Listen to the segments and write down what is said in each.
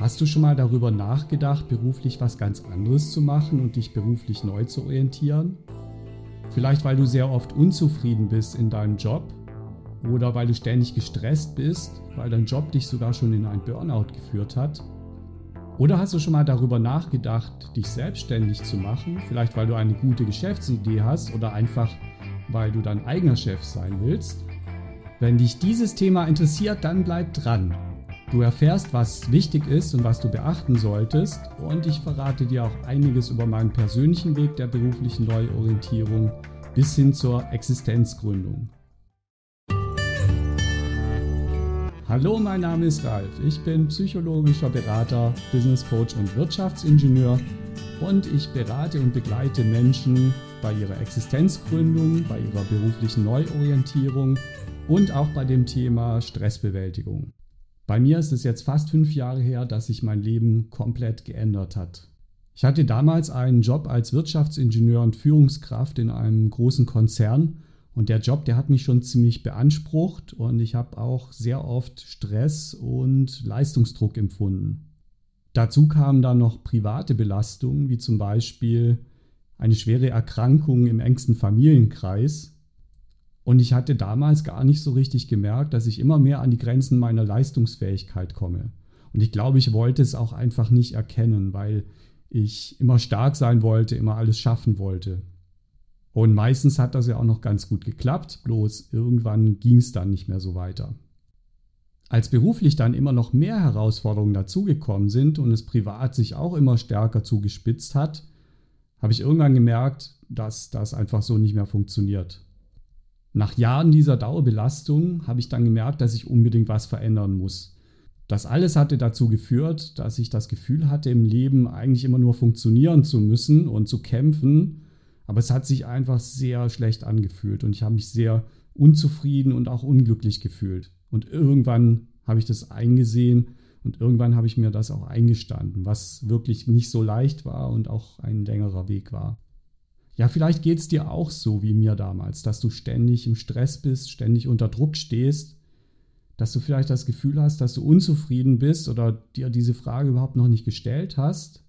Hast du schon mal darüber nachgedacht, beruflich was ganz anderes zu machen und dich beruflich neu zu orientieren? Vielleicht weil du sehr oft unzufrieden bist in deinem Job oder weil du ständig gestresst bist, weil dein Job dich sogar schon in ein Burnout geführt hat. Oder hast du schon mal darüber nachgedacht, dich selbstständig zu machen? Vielleicht weil du eine gute Geschäftsidee hast oder einfach weil du dein eigener Chef sein willst? Wenn dich dieses Thema interessiert, dann bleib dran. Du erfährst, was wichtig ist und was du beachten solltest und ich verrate dir auch einiges über meinen persönlichen Weg der beruflichen Neuorientierung bis hin zur Existenzgründung. Hallo, mein Name ist Ralf. Ich bin psychologischer Berater, Business Coach und Wirtschaftsingenieur und ich berate und begleite Menschen bei ihrer Existenzgründung, bei ihrer beruflichen Neuorientierung und auch bei dem Thema Stressbewältigung. Bei mir ist es jetzt fast fünf Jahre her, dass sich mein Leben komplett geändert hat. Ich hatte damals einen Job als Wirtschaftsingenieur und Führungskraft in einem großen Konzern und der Job, der hat mich schon ziemlich beansprucht und ich habe auch sehr oft Stress und Leistungsdruck empfunden. Dazu kamen dann noch private Belastungen, wie zum Beispiel eine schwere Erkrankung im engsten Familienkreis, und ich hatte damals gar nicht so richtig gemerkt, dass ich immer mehr an die Grenzen meiner Leistungsfähigkeit komme. Und ich glaube, ich wollte es auch einfach nicht erkennen, weil ich immer stark sein wollte, immer alles schaffen wollte. Und meistens hat das ja auch noch ganz gut geklappt, bloß irgendwann ging es dann nicht mehr so weiter. Als beruflich dann immer noch mehr Herausforderungen dazugekommen sind und es privat sich auch immer stärker zugespitzt hat, habe ich irgendwann gemerkt, dass das einfach so nicht mehr funktioniert. Nach Jahren dieser Dauerbelastung habe ich dann gemerkt, dass ich unbedingt was verändern muss. Das alles hatte dazu geführt, dass ich das Gefühl hatte, im Leben eigentlich immer nur funktionieren zu müssen und zu kämpfen. Aber es hat sich einfach sehr schlecht angefühlt und ich habe mich sehr unzufrieden und auch unglücklich gefühlt. Und irgendwann habe ich das eingesehen und irgendwann habe ich mir das auch eingestanden, was wirklich nicht so leicht war und auch ein längerer Weg war. Ja, vielleicht geht es dir auch so wie mir damals, dass du ständig im Stress bist, ständig unter Druck stehst, dass du vielleicht das Gefühl hast, dass du unzufrieden bist oder dir diese Frage überhaupt noch nicht gestellt hast.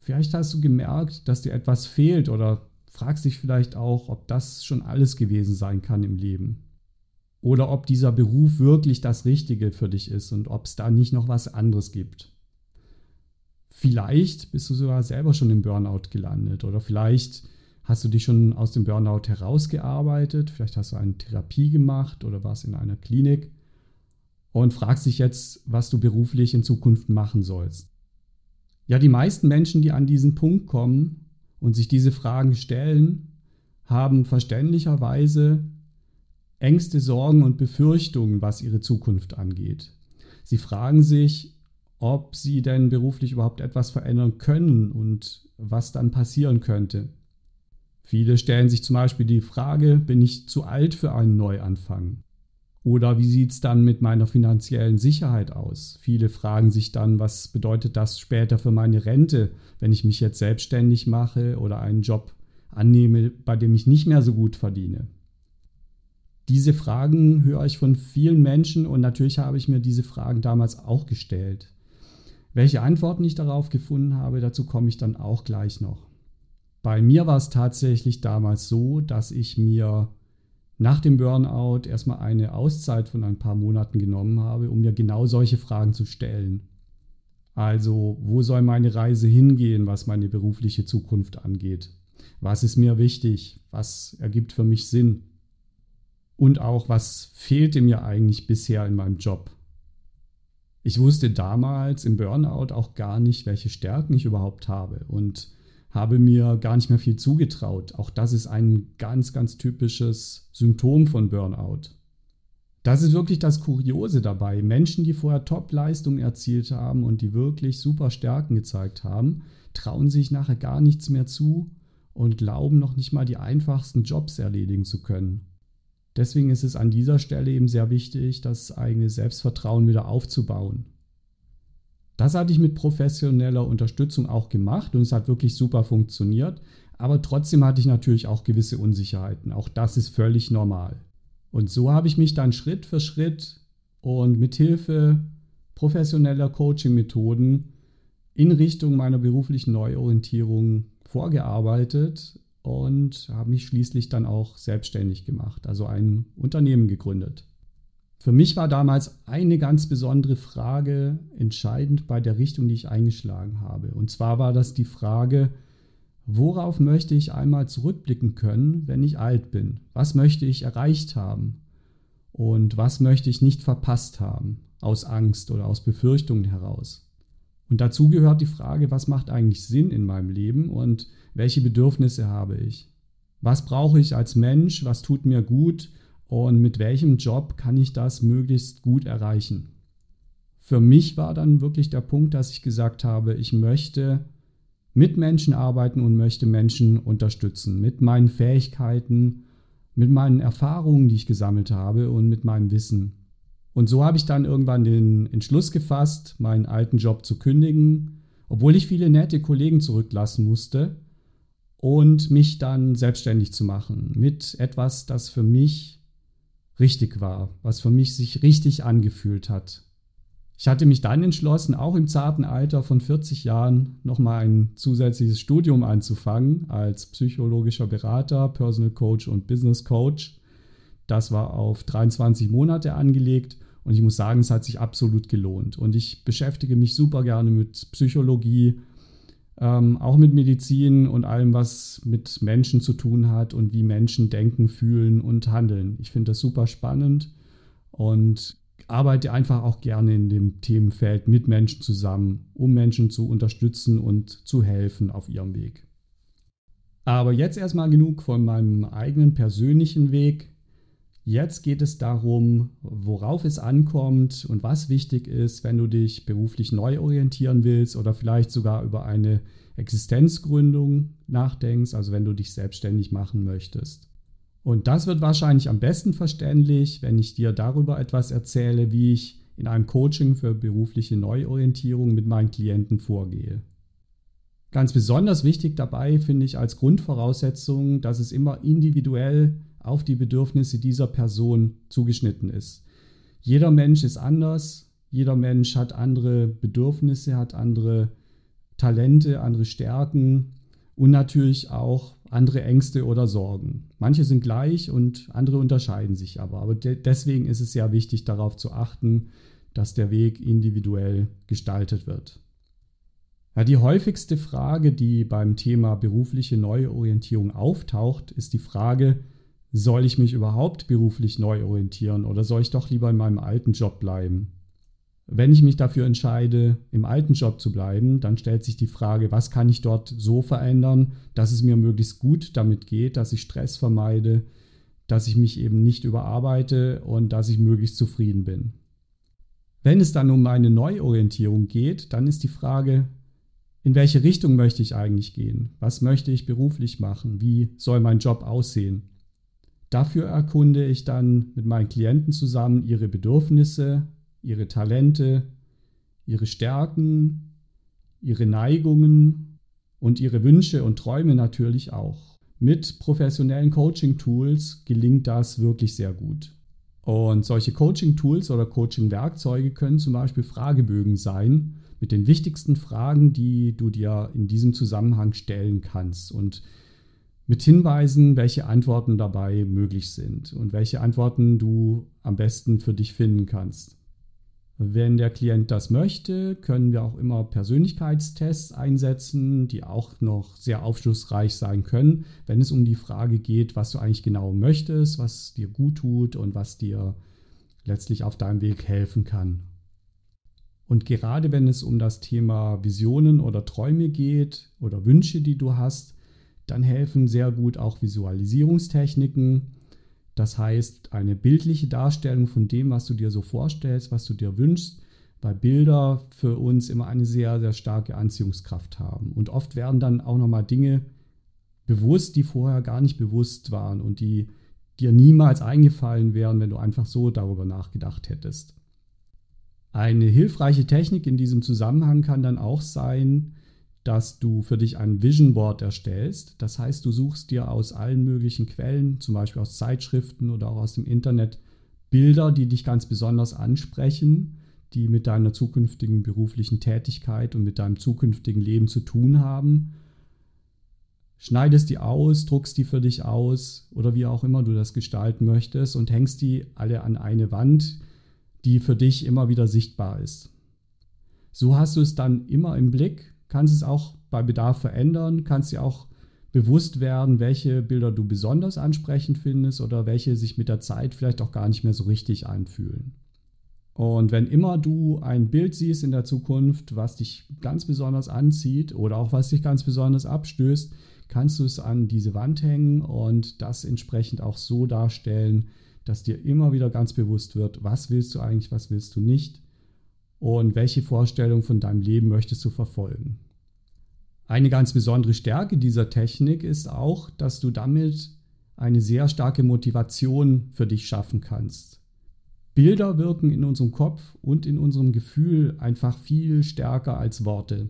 Vielleicht hast du gemerkt, dass dir etwas fehlt oder fragst dich vielleicht auch, ob das schon alles gewesen sein kann im Leben. Oder ob dieser Beruf wirklich das Richtige für dich ist und ob es da nicht noch was anderes gibt. Vielleicht bist du sogar selber schon im Burnout gelandet oder vielleicht Hast du dich schon aus dem Burnout herausgearbeitet? Vielleicht hast du eine Therapie gemacht oder warst in einer Klinik und fragst dich jetzt, was du beruflich in Zukunft machen sollst. Ja, die meisten Menschen, die an diesen Punkt kommen und sich diese Fragen stellen, haben verständlicherweise Ängste, Sorgen und Befürchtungen, was ihre Zukunft angeht. Sie fragen sich, ob sie denn beruflich überhaupt etwas verändern können und was dann passieren könnte. Viele stellen sich zum Beispiel die Frage, bin ich zu alt für einen Neuanfang? Oder wie sieht es dann mit meiner finanziellen Sicherheit aus? Viele fragen sich dann, was bedeutet das später für meine Rente, wenn ich mich jetzt selbstständig mache oder einen Job annehme, bei dem ich nicht mehr so gut verdiene? Diese Fragen höre ich von vielen Menschen und natürlich habe ich mir diese Fragen damals auch gestellt. Welche Antworten ich darauf gefunden habe, dazu komme ich dann auch gleich noch. Bei mir war es tatsächlich damals so, dass ich mir nach dem Burnout erstmal eine Auszeit von ein paar Monaten genommen habe, um mir genau solche Fragen zu stellen. Also, wo soll meine Reise hingehen, was meine berufliche Zukunft angeht? Was ist mir wichtig? Was ergibt für mich Sinn? Und auch, was fehlte mir eigentlich bisher in meinem Job? Ich wusste damals im Burnout auch gar nicht, welche Stärken ich überhaupt habe. Und habe mir gar nicht mehr viel zugetraut. Auch das ist ein ganz, ganz typisches Symptom von Burnout. Das ist wirklich das Kuriose dabei. Menschen, die vorher Top-Leistungen erzielt haben und die wirklich super Stärken gezeigt haben, trauen sich nachher gar nichts mehr zu und glauben noch nicht mal die einfachsten Jobs erledigen zu können. Deswegen ist es an dieser Stelle eben sehr wichtig, das eigene Selbstvertrauen wieder aufzubauen. Das hatte ich mit professioneller Unterstützung auch gemacht und es hat wirklich super funktioniert. Aber trotzdem hatte ich natürlich auch gewisse Unsicherheiten. Auch das ist völlig normal. Und so habe ich mich dann Schritt für Schritt und mit Hilfe professioneller Coaching-Methoden in Richtung meiner beruflichen Neuorientierung vorgearbeitet und habe mich schließlich dann auch selbstständig gemacht, also ein Unternehmen gegründet. Für mich war damals eine ganz besondere Frage entscheidend bei der Richtung, die ich eingeschlagen habe. Und zwar war das die Frage, worauf möchte ich einmal zurückblicken können, wenn ich alt bin? Was möchte ich erreicht haben? Und was möchte ich nicht verpasst haben, aus Angst oder aus Befürchtungen heraus? Und dazu gehört die Frage, was macht eigentlich Sinn in meinem Leben und welche Bedürfnisse habe ich? Was brauche ich als Mensch? Was tut mir gut? Und mit welchem Job kann ich das möglichst gut erreichen? Für mich war dann wirklich der Punkt, dass ich gesagt habe, ich möchte mit Menschen arbeiten und möchte Menschen unterstützen, mit meinen Fähigkeiten, mit meinen Erfahrungen, die ich gesammelt habe und mit meinem Wissen. Und so habe ich dann irgendwann den Entschluss gefasst, meinen alten Job zu kündigen, obwohl ich viele nette Kollegen zurücklassen musste und mich dann selbstständig zu machen mit etwas, das für mich richtig war, was für mich sich richtig angefühlt hat. Ich hatte mich dann entschlossen, auch im zarten Alter von 40 Jahren nochmal ein zusätzliches Studium anzufangen als psychologischer Berater, Personal Coach und Business Coach. Das war auf 23 Monate angelegt und ich muss sagen, es hat sich absolut gelohnt. Und ich beschäftige mich super gerne mit Psychologie, ähm, auch mit Medizin und allem, was mit Menschen zu tun hat und wie Menschen denken, fühlen und handeln. Ich finde das super spannend und arbeite einfach auch gerne in dem Themenfeld mit Menschen zusammen, um Menschen zu unterstützen und zu helfen auf ihrem Weg. Aber jetzt erstmal genug von meinem eigenen persönlichen Weg. Jetzt geht es darum, worauf es ankommt und was wichtig ist, wenn du dich beruflich neu orientieren willst oder vielleicht sogar über eine Existenzgründung nachdenkst, also wenn du dich selbstständig machen möchtest. Und das wird wahrscheinlich am besten verständlich, wenn ich dir darüber etwas erzähle, wie ich in einem Coaching für berufliche Neuorientierung mit meinen Klienten vorgehe. Ganz besonders wichtig dabei finde ich als Grundvoraussetzung, dass es immer individuell auf die Bedürfnisse dieser Person zugeschnitten ist. Jeder Mensch ist anders, jeder Mensch hat andere Bedürfnisse, hat andere Talente, andere Stärken und natürlich auch andere Ängste oder Sorgen. Manche sind gleich und andere unterscheiden sich aber. Aber de deswegen ist es sehr wichtig darauf zu achten, dass der Weg individuell gestaltet wird. Ja, die häufigste Frage, die beim Thema berufliche Neuorientierung auftaucht, ist die Frage, soll ich mich überhaupt beruflich neu orientieren oder soll ich doch lieber in meinem alten Job bleiben? Wenn ich mich dafür entscheide, im alten Job zu bleiben, dann stellt sich die Frage, was kann ich dort so verändern, dass es mir möglichst gut damit geht, dass ich Stress vermeide, dass ich mich eben nicht überarbeite und dass ich möglichst zufrieden bin. Wenn es dann um eine Neuorientierung geht, dann ist die Frage, in welche Richtung möchte ich eigentlich gehen? Was möchte ich beruflich machen? Wie soll mein Job aussehen? Dafür erkunde ich dann mit meinen Klienten zusammen ihre Bedürfnisse, ihre Talente, ihre Stärken, ihre Neigungen und ihre Wünsche und Träume natürlich auch. Mit professionellen Coaching-Tools gelingt das wirklich sehr gut. Und solche Coaching-Tools oder Coaching-Werkzeuge können zum Beispiel Fragebögen sein mit den wichtigsten Fragen, die du dir in diesem Zusammenhang stellen kannst. Und mit Hinweisen, welche Antworten dabei möglich sind und welche Antworten du am besten für dich finden kannst. Wenn der Klient das möchte, können wir auch immer Persönlichkeitstests einsetzen, die auch noch sehr aufschlussreich sein können, wenn es um die Frage geht, was du eigentlich genau möchtest, was dir gut tut und was dir letztlich auf deinem Weg helfen kann. Und gerade wenn es um das Thema Visionen oder Träume geht oder Wünsche, die du hast, dann helfen sehr gut auch Visualisierungstechniken. Das heißt, eine bildliche Darstellung von dem, was du dir so vorstellst, was du dir wünschst, weil Bilder für uns immer eine sehr, sehr starke Anziehungskraft haben. Und oft werden dann auch nochmal Dinge bewusst, die vorher gar nicht bewusst waren und die dir niemals eingefallen wären, wenn du einfach so darüber nachgedacht hättest. Eine hilfreiche Technik in diesem Zusammenhang kann dann auch sein, dass du für dich ein Vision Board erstellst. Das heißt, du suchst dir aus allen möglichen Quellen, zum Beispiel aus Zeitschriften oder auch aus dem Internet, Bilder, die dich ganz besonders ansprechen, die mit deiner zukünftigen beruflichen Tätigkeit und mit deinem zukünftigen Leben zu tun haben. Schneidest die aus, druckst die für dich aus oder wie auch immer du das gestalten möchtest und hängst die alle an eine Wand, die für dich immer wieder sichtbar ist. So hast du es dann immer im Blick, kannst es auch bei Bedarf verändern, kannst dir auch bewusst werden, welche Bilder du besonders ansprechend findest oder welche sich mit der Zeit vielleicht auch gar nicht mehr so richtig anfühlen. Und wenn immer du ein Bild siehst in der Zukunft, was dich ganz besonders anzieht oder auch was dich ganz besonders abstößt, kannst du es an diese Wand hängen und das entsprechend auch so darstellen, dass dir immer wieder ganz bewusst wird, was willst du eigentlich, was willst du nicht und welche Vorstellung von deinem Leben möchtest du verfolgen. Eine ganz besondere Stärke dieser Technik ist auch, dass du damit eine sehr starke Motivation für dich schaffen kannst. Bilder wirken in unserem Kopf und in unserem Gefühl einfach viel stärker als Worte.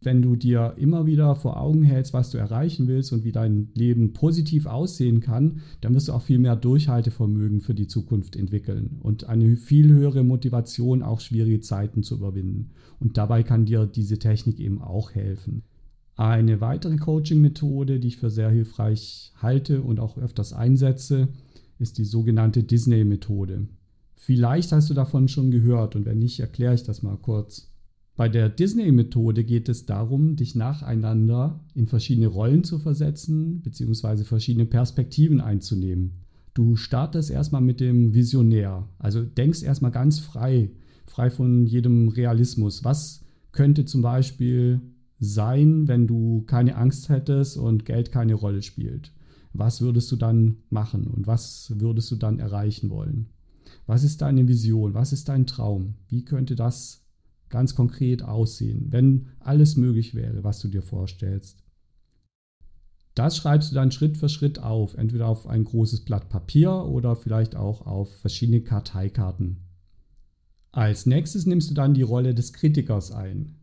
Wenn du dir immer wieder vor Augen hältst, was du erreichen willst und wie dein Leben positiv aussehen kann, dann wirst du auch viel mehr Durchhaltevermögen für die Zukunft entwickeln und eine viel höhere Motivation, auch schwierige Zeiten zu überwinden. Und dabei kann dir diese Technik eben auch helfen. Eine weitere Coaching-Methode, die ich für sehr hilfreich halte und auch öfters einsetze, ist die sogenannte Disney-Methode. Vielleicht hast du davon schon gehört und wenn nicht, erkläre ich das mal kurz. Bei der Disney-Methode geht es darum, dich nacheinander in verschiedene Rollen zu versetzen, beziehungsweise verschiedene Perspektiven einzunehmen. Du startest erstmal mit dem Visionär, also denkst erstmal ganz frei, frei von jedem Realismus. Was könnte zum Beispiel sein, wenn du keine Angst hättest und Geld keine Rolle spielt? Was würdest du dann machen und was würdest du dann erreichen wollen? Was ist deine Vision? Was ist dein Traum? Wie könnte das ganz konkret aussehen, wenn alles möglich wäre, was du dir vorstellst. Das schreibst du dann Schritt für Schritt auf, entweder auf ein großes Blatt Papier oder vielleicht auch auf verschiedene Karteikarten. Als nächstes nimmst du dann die Rolle des Kritikers ein.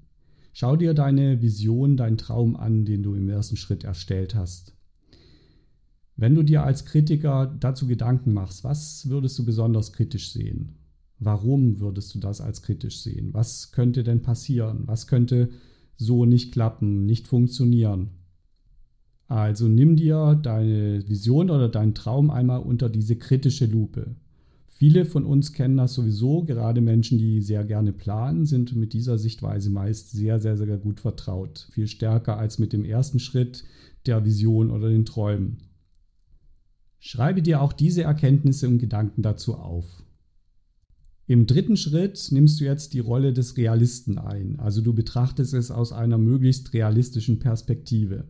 Schau dir deine Vision, deinen Traum an, den du im ersten Schritt erstellt hast. Wenn du dir als Kritiker dazu Gedanken machst, was würdest du besonders kritisch sehen? Warum würdest du das als kritisch sehen? Was könnte denn passieren? Was könnte so nicht klappen, nicht funktionieren? Also nimm dir deine Vision oder deinen Traum einmal unter diese kritische Lupe. Viele von uns kennen das sowieso, gerade Menschen, die sehr gerne planen, sind mit dieser Sichtweise meist sehr, sehr, sehr gut vertraut. Viel stärker als mit dem ersten Schritt der Vision oder den Träumen. Schreibe dir auch diese Erkenntnisse und Gedanken dazu auf. Im dritten Schritt nimmst du jetzt die Rolle des Realisten ein, also du betrachtest es aus einer möglichst realistischen Perspektive.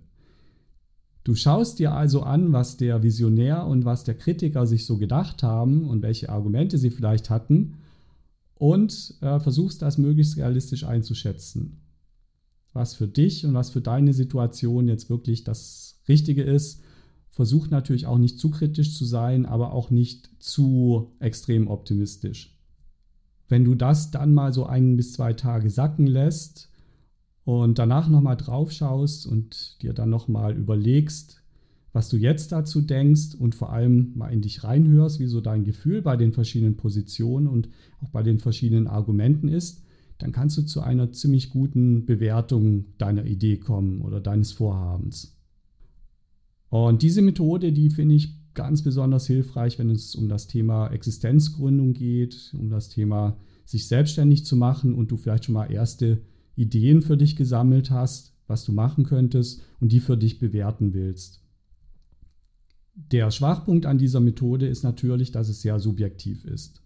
Du schaust dir also an, was der Visionär und was der Kritiker sich so gedacht haben und welche Argumente sie vielleicht hatten und äh, versuchst das möglichst realistisch einzuschätzen. Was für dich und was für deine Situation jetzt wirklich das Richtige ist. Versuch natürlich auch nicht zu kritisch zu sein, aber auch nicht zu extrem optimistisch. Wenn du das dann mal so ein bis zwei Tage sacken lässt und danach nochmal drauf schaust und dir dann nochmal überlegst, was du jetzt dazu denkst und vor allem mal in dich reinhörst, wie so dein Gefühl bei den verschiedenen Positionen und auch bei den verschiedenen Argumenten ist, dann kannst du zu einer ziemlich guten Bewertung deiner Idee kommen oder deines Vorhabens. Und diese Methode, die finde ich ganz besonders hilfreich, wenn es um das Thema Existenzgründung geht, um das Thema sich selbstständig zu machen und du vielleicht schon mal erste Ideen für dich gesammelt hast, was du machen könntest und die für dich bewerten willst. Der Schwachpunkt an dieser Methode ist natürlich, dass es sehr subjektiv ist.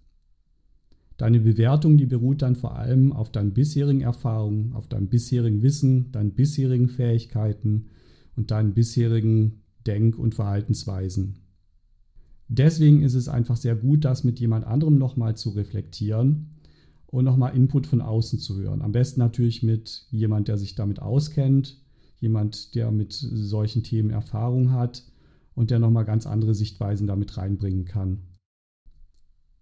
Deine Bewertung, die beruht dann vor allem auf deinen bisherigen Erfahrungen, auf deinem bisherigen Wissen, deinen bisherigen Fähigkeiten und deinen bisherigen Denk- und Verhaltensweisen. Deswegen ist es einfach sehr gut, das mit jemand anderem nochmal zu reflektieren und nochmal Input von außen zu hören. Am besten natürlich mit jemand, der sich damit auskennt, jemand, der mit solchen Themen Erfahrung hat und der nochmal ganz andere Sichtweisen damit reinbringen kann.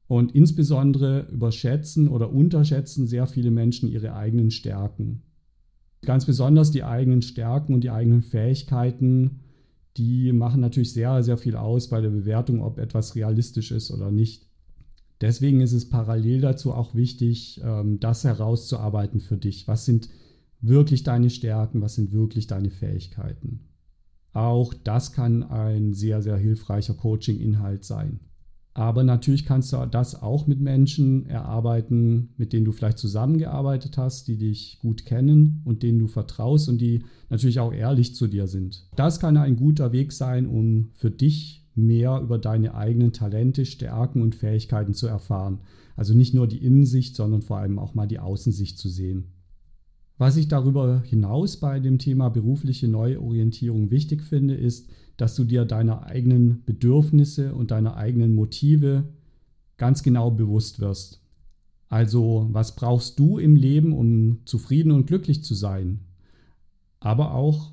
Und insbesondere überschätzen oder unterschätzen sehr viele Menschen ihre eigenen Stärken. Ganz besonders die eigenen Stärken und die eigenen Fähigkeiten die machen natürlich sehr, sehr viel aus bei der Bewertung, ob etwas realistisch ist oder nicht. Deswegen ist es parallel dazu auch wichtig, ähm, das herauszuarbeiten für dich. Was sind wirklich deine Stärken? Was sind wirklich deine Fähigkeiten? Auch das kann ein sehr, sehr hilfreicher Coaching-Inhalt sein. Aber natürlich kannst du das auch mit Menschen erarbeiten, mit denen du vielleicht zusammengearbeitet hast, die dich gut kennen und denen du vertraust und die natürlich auch ehrlich zu dir sind. Das kann ein guter Weg sein, um für dich mehr über deine eigenen Talente, Stärken und Fähigkeiten zu erfahren. Also nicht nur die Innensicht, sondern vor allem auch mal die Außensicht zu sehen. Was ich darüber hinaus bei dem Thema berufliche Neuorientierung wichtig finde, ist, dass du dir deiner eigenen Bedürfnisse und deiner eigenen Motive ganz genau bewusst wirst. Also, was brauchst du im Leben, um zufrieden und glücklich zu sein? Aber auch,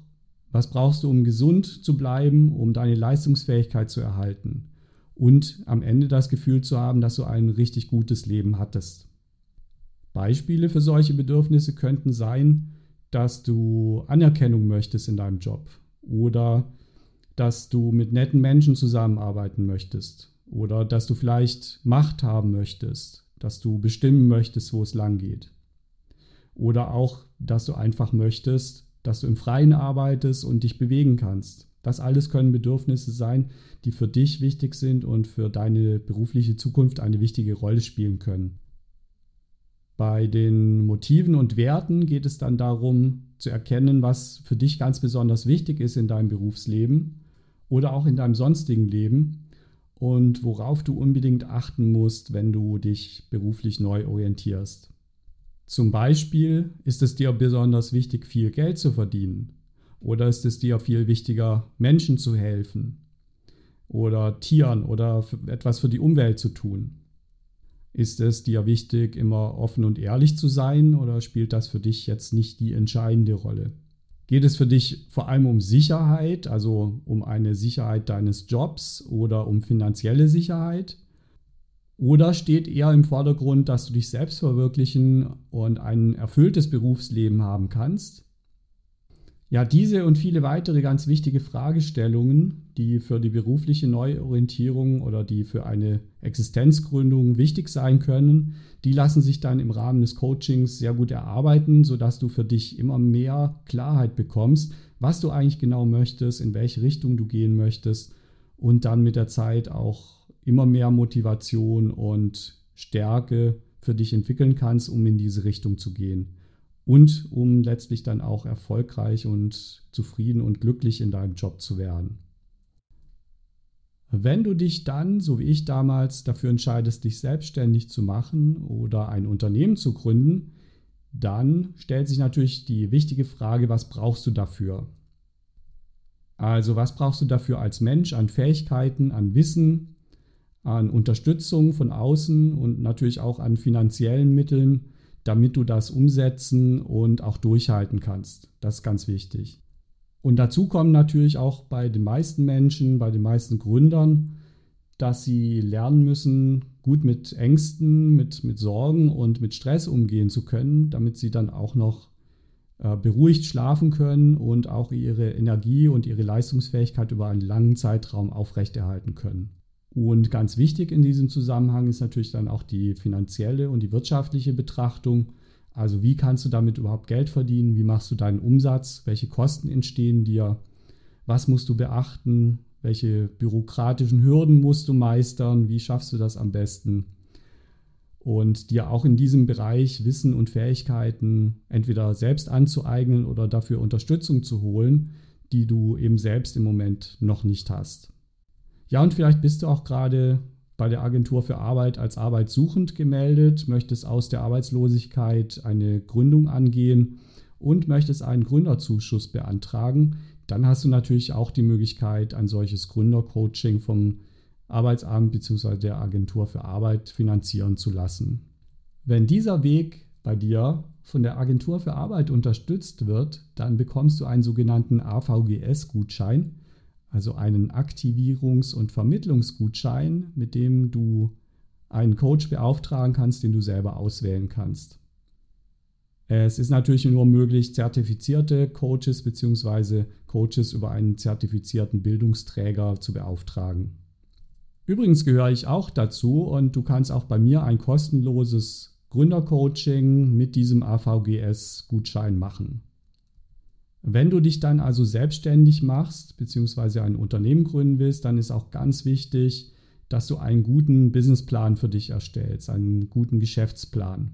was brauchst du, um gesund zu bleiben, um deine Leistungsfähigkeit zu erhalten? Und am Ende das Gefühl zu haben, dass du ein richtig gutes Leben hattest. Beispiele für solche Bedürfnisse könnten sein, dass du Anerkennung möchtest in deinem Job oder dass du mit netten Menschen zusammenarbeiten möchtest oder dass du vielleicht Macht haben möchtest, dass du bestimmen möchtest, wo es lang geht. Oder auch, dass du einfach möchtest, dass du im Freien arbeitest und dich bewegen kannst. Das alles können Bedürfnisse sein, die für dich wichtig sind und für deine berufliche Zukunft eine wichtige Rolle spielen können. Bei den Motiven und Werten geht es dann darum zu erkennen, was für dich ganz besonders wichtig ist in deinem Berufsleben oder auch in deinem sonstigen Leben und worauf du unbedingt achten musst, wenn du dich beruflich neu orientierst. Zum Beispiel ist es dir besonders wichtig, viel Geld zu verdienen oder ist es dir viel wichtiger, Menschen zu helfen oder Tieren oder etwas für die Umwelt zu tun. Ist es dir wichtig, immer offen und ehrlich zu sein oder spielt das für dich jetzt nicht die entscheidende Rolle? Geht es für dich vor allem um Sicherheit, also um eine Sicherheit deines Jobs oder um finanzielle Sicherheit? Oder steht eher im Vordergrund, dass du dich selbst verwirklichen und ein erfülltes Berufsleben haben kannst? Ja, diese und viele weitere ganz wichtige Fragestellungen, die für die berufliche Neuorientierung oder die für eine Existenzgründung wichtig sein können, die lassen sich dann im Rahmen des Coachings sehr gut erarbeiten, sodass du für dich immer mehr Klarheit bekommst, was du eigentlich genau möchtest, in welche Richtung du gehen möchtest und dann mit der Zeit auch immer mehr Motivation und Stärke für dich entwickeln kannst, um in diese Richtung zu gehen und um letztlich dann auch erfolgreich und zufrieden und glücklich in deinem Job zu werden. Wenn du dich dann, so wie ich damals, dafür entscheidest, dich selbstständig zu machen oder ein Unternehmen zu gründen, dann stellt sich natürlich die wichtige Frage, was brauchst du dafür? Also was brauchst du dafür als Mensch an Fähigkeiten, an Wissen, an Unterstützung von außen und natürlich auch an finanziellen Mitteln, damit du das umsetzen und auch durchhalten kannst. Das ist ganz wichtig. Und dazu kommen natürlich auch bei den meisten Menschen, bei den meisten Gründern, dass sie lernen müssen, gut mit Ängsten, mit, mit Sorgen und mit Stress umgehen zu können, damit sie dann auch noch äh, beruhigt schlafen können und auch ihre Energie und ihre Leistungsfähigkeit über einen langen Zeitraum aufrechterhalten können. Und ganz wichtig in diesem Zusammenhang ist natürlich dann auch die finanzielle und die wirtschaftliche Betrachtung. Also wie kannst du damit überhaupt Geld verdienen? Wie machst du deinen Umsatz? Welche Kosten entstehen dir? Was musst du beachten? Welche bürokratischen Hürden musst du meistern? Wie schaffst du das am besten? Und dir auch in diesem Bereich Wissen und Fähigkeiten entweder selbst anzueignen oder dafür Unterstützung zu holen, die du eben selbst im Moment noch nicht hast. Ja, und vielleicht bist du auch gerade bei der Agentur für Arbeit als arbeitssuchend gemeldet, möchtest aus der Arbeitslosigkeit eine Gründung angehen und möchtest einen Gründerzuschuss beantragen, dann hast du natürlich auch die Möglichkeit, ein solches Gründercoaching vom Arbeitsamt bzw. der Agentur für Arbeit finanzieren zu lassen. Wenn dieser Weg bei dir von der Agentur für Arbeit unterstützt wird, dann bekommst du einen sogenannten AVGS-Gutschein also einen Aktivierungs- und Vermittlungsgutschein, mit dem du einen Coach beauftragen kannst, den du selber auswählen kannst. Es ist natürlich nur möglich, zertifizierte Coaches bzw. Coaches über einen zertifizierten Bildungsträger zu beauftragen. Übrigens gehöre ich auch dazu und du kannst auch bei mir ein kostenloses Gründercoaching mit diesem AVGS-Gutschein machen. Wenn du dich dann also selbstständig machst bzw. ein Unternehmen gründen willst, dann ist auch ganz wichtig, dass du einen guten Businessplan für dich erstellst, einen guten Geschäftsplan.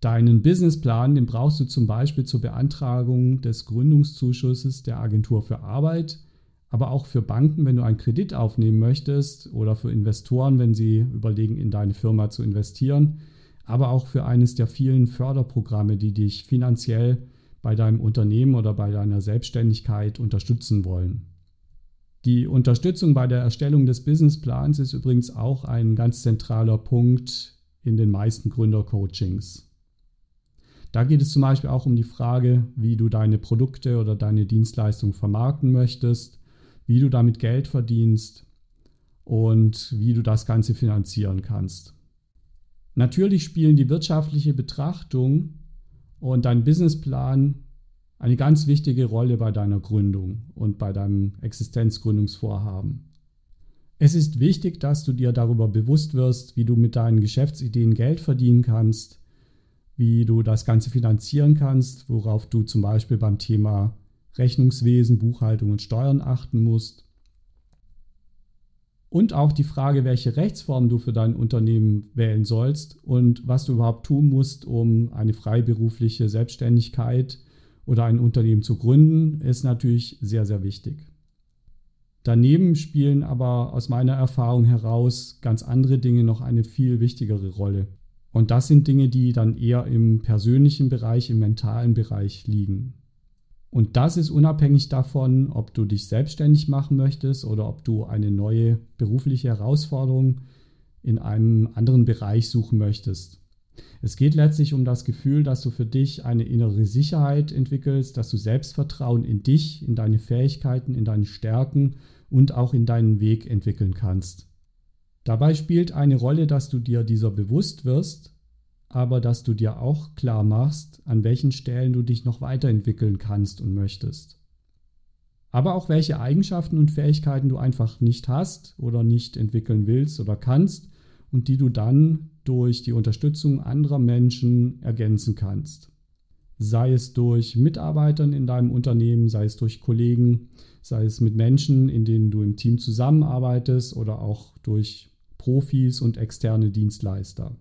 Deinen Businessplan, den brauchst du zum Beispiel zur Beantragung des Gründungszuschusses der Agentur für Arbeit, aber auch für Banken, wenn du einen Kredit aufnehmen möchtest oder für Investoren, wenn sie überlegen, in deine Firma zu investieren, aber auch für eines der vielen Förderprogramme, die dich finanziell bei deinem Unternehmen oder bei deiner Selbstständigkeit unterstützen wollen. Die Unterstützung bei der Erstellung des Businessplans ist übrigens auch ein ganz zentraler Punkt in den meisten Gründercoachings. Da geht es zum Beispiel auch um die Frage, wie du deine Produkte oder deine Dienstleistung vermarkten möchtest, wie du damit Geld verdienst und wie du das Ganze finanzieren kannst. Natürlich spielen die wirtschaftliche Betrachtung und dein Businessplan eine ganz wichtige Rolle bei deiner Gründung und bei deinem Existenzgründungsvorhaben. Es ist wichtig, dass du dir darüber bewusst wirst, wie du mit deinen Geschäftsideen Geld verdienen kannst, wie du das Ganze finanzieren kannst, worauf du zum Beispiel beim Thema Rechnungswesen, Buchhaltung und Steuern achten musst und auch die Frage, welche Rechtsform du für dein Unternehmen wählen sollst und was du überhaupt tun musst, um eine freiberufliche Selbstständigkeit oder ein Unternehmen zu gründen, ist natürlich sehr, sehr wichtig. Daneben spielen aber aus meiner Erfahrung heraus ganz andere Dinge noch eine viel wichtigere Rolle. Und das sind Dinge, die dann eher im persönlichen Bereich, im mentalen Bereich liegen. Und das ist unabhängig davon, ob du dich selbstständig machen möchtest oder ob du eine neue berufliche Herausforderung in einem anderen Bereich suchen möchtest. Es geht letztlich um das Gefühl, dass du für dich eine innere Sicherheit entwickelst, dass du Selbstvertrauen in dich, in deine Fähigkeiten, in deine Stärken und auch in deinen Weg entwickeln kannst. Dabei spielt eine Rolle, dass du dir dieser bewusst wirst aber dass du dir auch klar machst, an welchen Stellen du dich noch weiterentwickeln kannst und möchtest. Aber auch welche Eigenschaften und Fähigkeiten du einfach nicht hast oder nicht entwickeln willst oder kannst und die du dann durch die Unterstützung anderer Menschen ergänzen kannst. Sei es durch Mitarbeitern in deinem Unternehmen, sei es durch Kollegen, sei es mit Menschen, in denen du im Team zusammenarbeitest oder auch durch Profis und externe Dienstleister.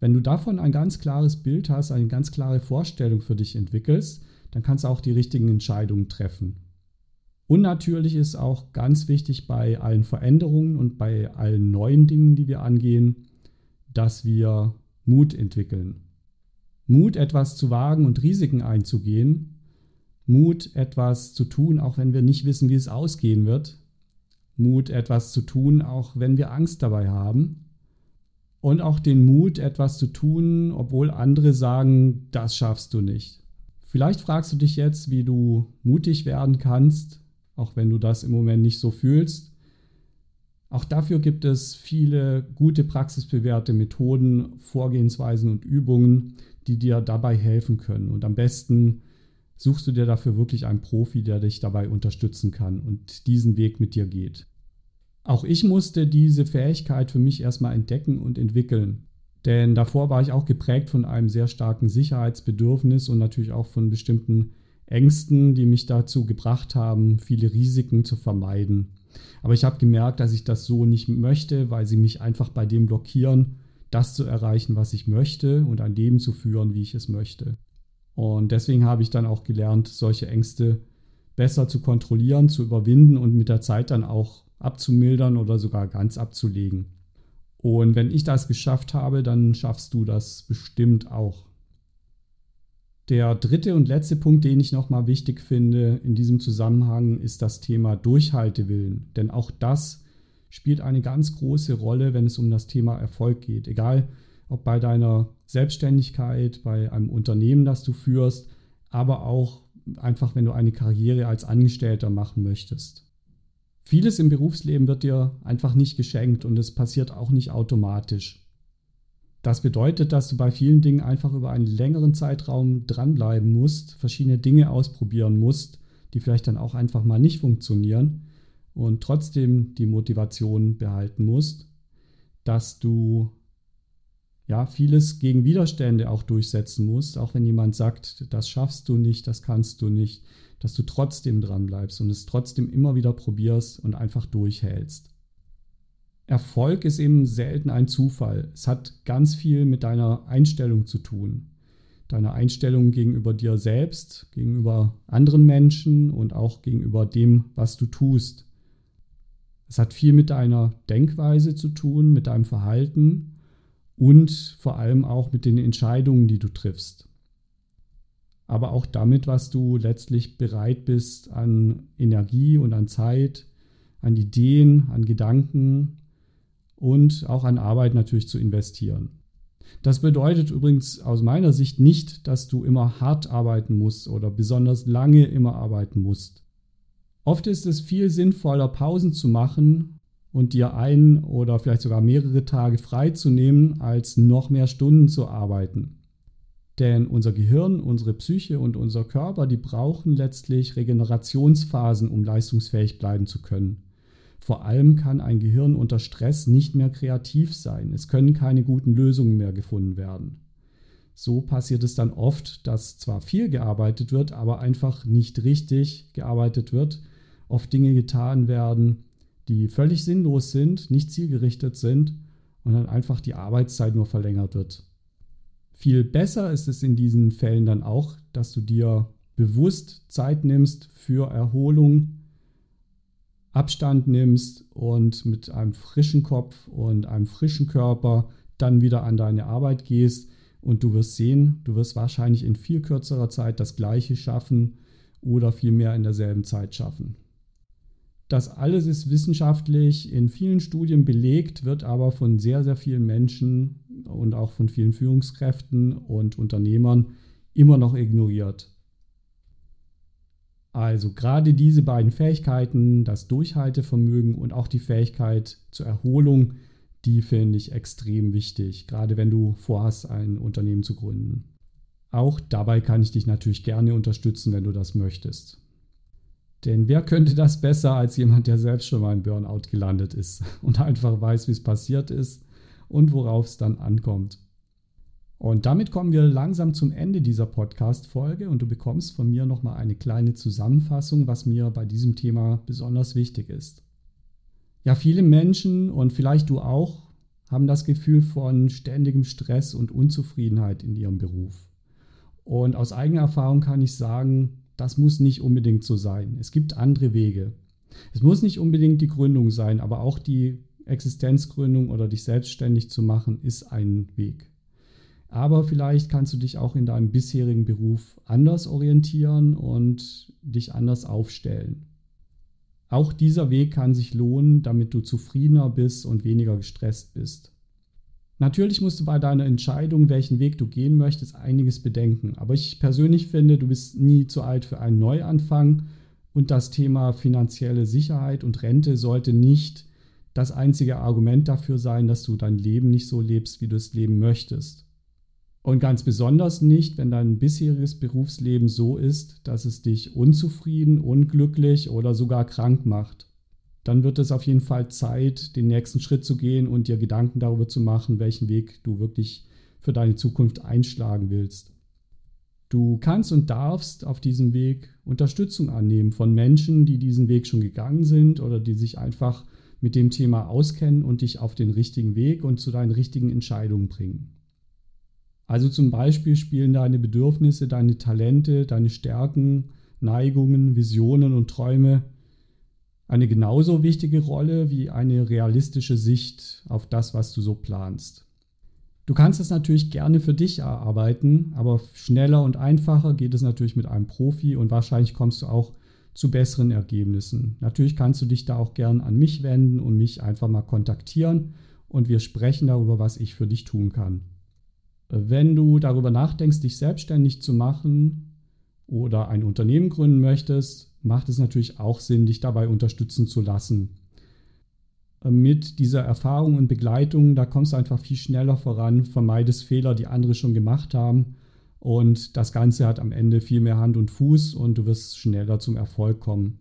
Wenn du davon ein ganz klares Bild hast, eine ganz klare Vorstellung für dich entwickelst, dann kannst du auch die richtigen Entscheidungen treffen. Und natürlich ist auch ganz wichtig bei allen Veränderungen und bei allen neuen Dingen, die wir angehen, dass wir Mut entwickeln. Mut, etwas zu wagen und Risiken einzugehen. Mut, etwas zu tun, auch wenn wir nicht wissen, wie es ausgehen wird. Mut, etwas zu tun, auch wenn wir Angst dabei haben und auch den Mut, etwas zu tun, obwohl andere sagen, das schaffst du nicht. Vielleicht fragst du dich jetzt, wie du mutig werden kannst, auch wenn du das im Moment nicht so fühlst. Auch dafür gibt es viele gute praxisbewährte Methoden, Vorgehensweisen und Übungen, die dir dabei helfen können. Und am besten suchst du dir dafür wirklich einen Profi, der dich dabei unterstützen kann und diesen Weg mit dir geht. Auch ich musste diese Fähigkeit für mich erstmal entdecken und entwickeln. Denn davor war ich auch geprägt von einem sehr starken Sicherheitsbedürfnis und natürlich auch von bestimmten Ängsten, die mich dazu gebracht haben, viele Risiken zu vermeiden. Aber ich habe gemerkt, dass ich das so nicht möchte, weil sie mich einfach bei dem blockieren, das zu erreichen, was ich möchte und ein Leben zu führen, wie ich es möchte. Und deswegen habe ich dann auch gelernt, solche Ängste besser zu kontrollieren, zu überwinden und mit der Zeit dann auch abzumildern oder sogar ganz abzulegen. Und wenn ich das geschafft habe, dann schaffst du das bestimmt auch. Der dritte und letzte Punkt, den ich nochmal wichtig finde in diesem Zusammenhang, ist das Thema Durchhaltewillen. Denn auch das spielt eine ganz große Rolle, wenn es um das Thema Erfolg geht. Egal, ob bei deiner Selbstständigkeit, bei einem Unternehmen, das du führst, aber auch einfach, wenn du eine Karriere als Angestellter machen möchtest. Vieles im Berufsleben wird dir einfach nicht geschenkt und es passiert auch nicht automatisch. Das bedeutet, dass du bei vielen Dingen einfach über einen längeren Zeitraum dranbleiben musst, verschiedene Dinge ausprobieren musst, die vielleicht dann auch einfach mal nicht funktionieren. und trotzdem die Motivation behalten musst, dass du ja vieles gegen Widerstände auch durchsetzen musst, auch wenn jemand sagt, das schaffst du nicht, das kannst du nicht, dass du trotzdem dran bleibst und es trotzdem immer wieder probierst und einfach durchhältst. Erfolg ist eben selten ein Zufall. Es hat ganz viel mit deiner Einstellung zu tun. Deiner Einstellung gegenüber dir selbst, gegenüber anderen Menschen und auch gegenüber dem, was du tust. Es hat viel mit deiner Denkweise zu tun, mit deinem Verhalten und vor allem auch mit den Entscheidungen, die du triffst. Aber auch damit, was du letztlich bereit bist an Energie und an Zeit, an Ideen, an Gedanken und auch an Arbeit natürlich zu investieren. Das bedeutet übrigens aus meiner Sicht nicht, dass du immer hart arbeiten musst oder besonders lange immer arbeiten musst. Oft ist es viel sinnvoller, Pausen zu machen und dir ein oder vielleicht sogar mehrere Tage frei zu nehmen, als noch mehr Stunden zu arbeiten. Denn unser Gehirn, unsere Psyche und unser Körper, die brauchen letztlich Regenerationsphasen, um leistungsfähig bleiben zu können. Vor allem kann ein Gehirn unter Stress nicht mehr kreativ sein. Es können keine guten Lösungen mehr gefunden werden. So passiert es dann oft, dass zwar viel gearbeitet wird, aber einfach nicht richtig gearbeitet wird oft Dinge getan werden, die völlig sinnlos sind, nicht zielgerichtet sind und dann einfach die Arbeitszeit nur verlängert wird. Viel besser ist es in diesen Fällen dann auch, dass du dir bewusst Zeit nimmst für Erholung, Abstand nimmst und mit einem frischen Kopf und einem frischen Körper dann wieder an deine Arbeit gehst und du wirst sehen, du wirst wahrscheinlich in viel kürzerer Zeit das gleiche schaffen oder viel mehr in derselben Zeit schaffen. Das alles ist wissenschaftlich in vielen Studien belegt, wird aber von sehr, sehr vielen Menschen und auch von vielen Führungskräften und Unternehmern immer noch ignoriert. Also gerade diese beiden Fähigkeiten, das Durchhaltevermögen und auch die Fähigkeit zur Erholung, die finde ich extrem wichtig, gerade wenn du vorhast, ein Unternehmen zu gründen. Auch dabei kann ich dich natürlich gerne unterstützen, wenn du das möchtest. Denn wer könnte das besser als jemand, der selbst schon mal im Burnout gelandet ist und einfach weiß, wie es passiert ist und worauf es dann ankommt. Und damit kommen wir langsam zum Ende dieser Podcast-Folge und du bekommst von mir nochmal eine kleine Zusammenfassung, was mir bei diesem Thema besonders wichtig ist. Ja, viele Menschen und vielleicht du auch haben das Gefühl von ständigem Stress und Unzufriedenheit in ihrem Beruf. Und aus eigener Erfahrung kann ich sagen, das muss nicht unbedingt so sein. Es gibt andere Wege. Es muss nicht unbedingt die Gründung sein, aber auch die Existenzgründung oder dich selbstständig zu machen, ist ein Weg. Aber vielleicht kannst du dich auch in deinem bisherigen Beruf anders orientieren und dich anders aufstellen. Auch dieser Weg kann sich lohnen, damit du zufriedener bist und weniger gestresst bist. Natürlich musst du bei deiner Entscheidung, welchen Weg du gehen möchtest, einiges bedenken. Aber ich persönlich finde, du bist nie zu alt für einen Neuanfang und das Thema finanzielle Sicherheit und Rente sollte nicht das einzige Argument dafür sein, dass du dein Leben nicht so lebst, wie du es leben möchtest. Und ganz besonders nicht, wenn dein bisheriges Berufsleben so ist, dass es dich unzufrieden, unglücklich oder sogar krank macht dann wird es auf jeden Fall Zeit, den nächsten Schritt zu gehen und dir Gedanken darüber zu machen, welchen Weg du wirklich für deine Zukunft einschlagen willst. Du kannst und darfst auf diesem Weg Unterstützung annehmen von Menschen, die diesen Weg schon gegangen sind oder die sich einfach mit dem Thema auskennen und dich auf den richtigen Weg und zu deinen richtigen Entscheidungen bringen. Also zum Beispiel spielen deine Bedürfnisse, deine Talente, deine Stärken, Neigungen, Visionen und Träume eine genauso wichtige Rolle wie eine realistische Sicht auf das, was du so planst. Du kannst es natürlich gerne für dich erarbeiten, aber schneller und einfacher geht es natürlich mit einem Profi und wahrscheinlich kommst du auch zu besseren Ergebnissen. Natürlich kannst du dich da auch gern an mich wenden und mich einfach mal kontaktieren und wir sprechen darüber, was ich für dich tun kann. Wenn du darüber nachdenkst, dich selbstständig zu machen oder ein Unternehmen gründen möchtest, macht es natürlich auch Sinn, dich dabei unterstützen zu lassen. Mit dieser Erfahrung und Begleitung, da kommst du einfach viel schneller voran, vermeidest Fehler, die andere schon gemacht haben. Und das Ganze hat am Ende viel mehr Hand und Fuß und du wirst schneller zum Erfolg kommen.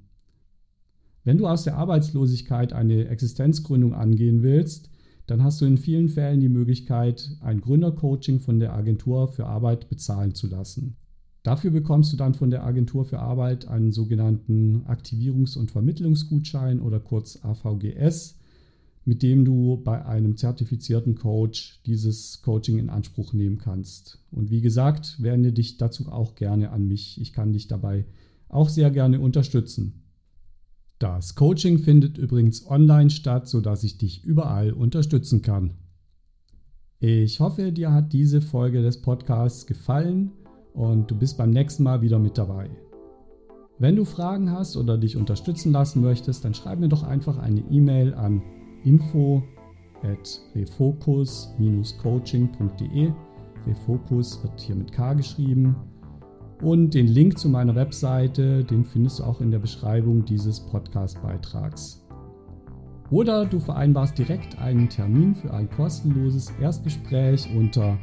Wenn du aus der Arbeitslosigkeit eine Existenzgründung angehen willst, dann hast du in vielen Fällen die Möglichkeit, ein Gründercoaching von der Agentur für Arbeit bezahlen zu lassen. Dafür bekommst du dann von der Agentur für Arbeit einen sogenannten Aktivierungs- und Vermittlungsgutschein oder kurz AVGS, mit dem du bei einem zertifizierten Coach dieses Coaching in Anspruch nehmen kannst. Und wie gesagt, wende dich dazu auch gerne an mich. Ich kann dich dabei auch sehr gerne unterstützen. Das Coaching findet übrigens online statt, sodass ich dich überall unterstützen kann. Ich hoffe, dir hat diese Folge des Podcasts gefallen und du bist beim nächsten Mal wieder mit dabei. Wenn du Fragen hast oder dich unterstützen lassen möchtest, dann schreib mir doch einfach eine E-Mail an info at refocus-coaching.de. Refocus wird hier mit K geschrieben und den Link zu meiner Webseite, den findest du auch in der Beschreibung dieses Podcast-Beitrags. Oder du vereinbarst direkt einen Termin für ein kostenloses Erstgespräch unter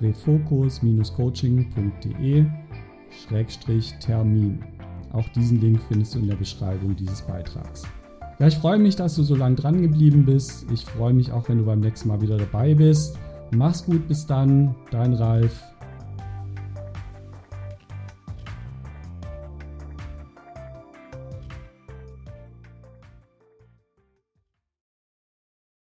refocus-coaching.de-termin. Auch diesen Link findest du in der Beschreibung dieses Beitrags. Ja, ich freue mich, dass du so lange dran geblieben bist. Ich freue mich auch, wenn du beim nächsten Mal wieder dabei bist. Mach's gut, bis dann, dein Ralf.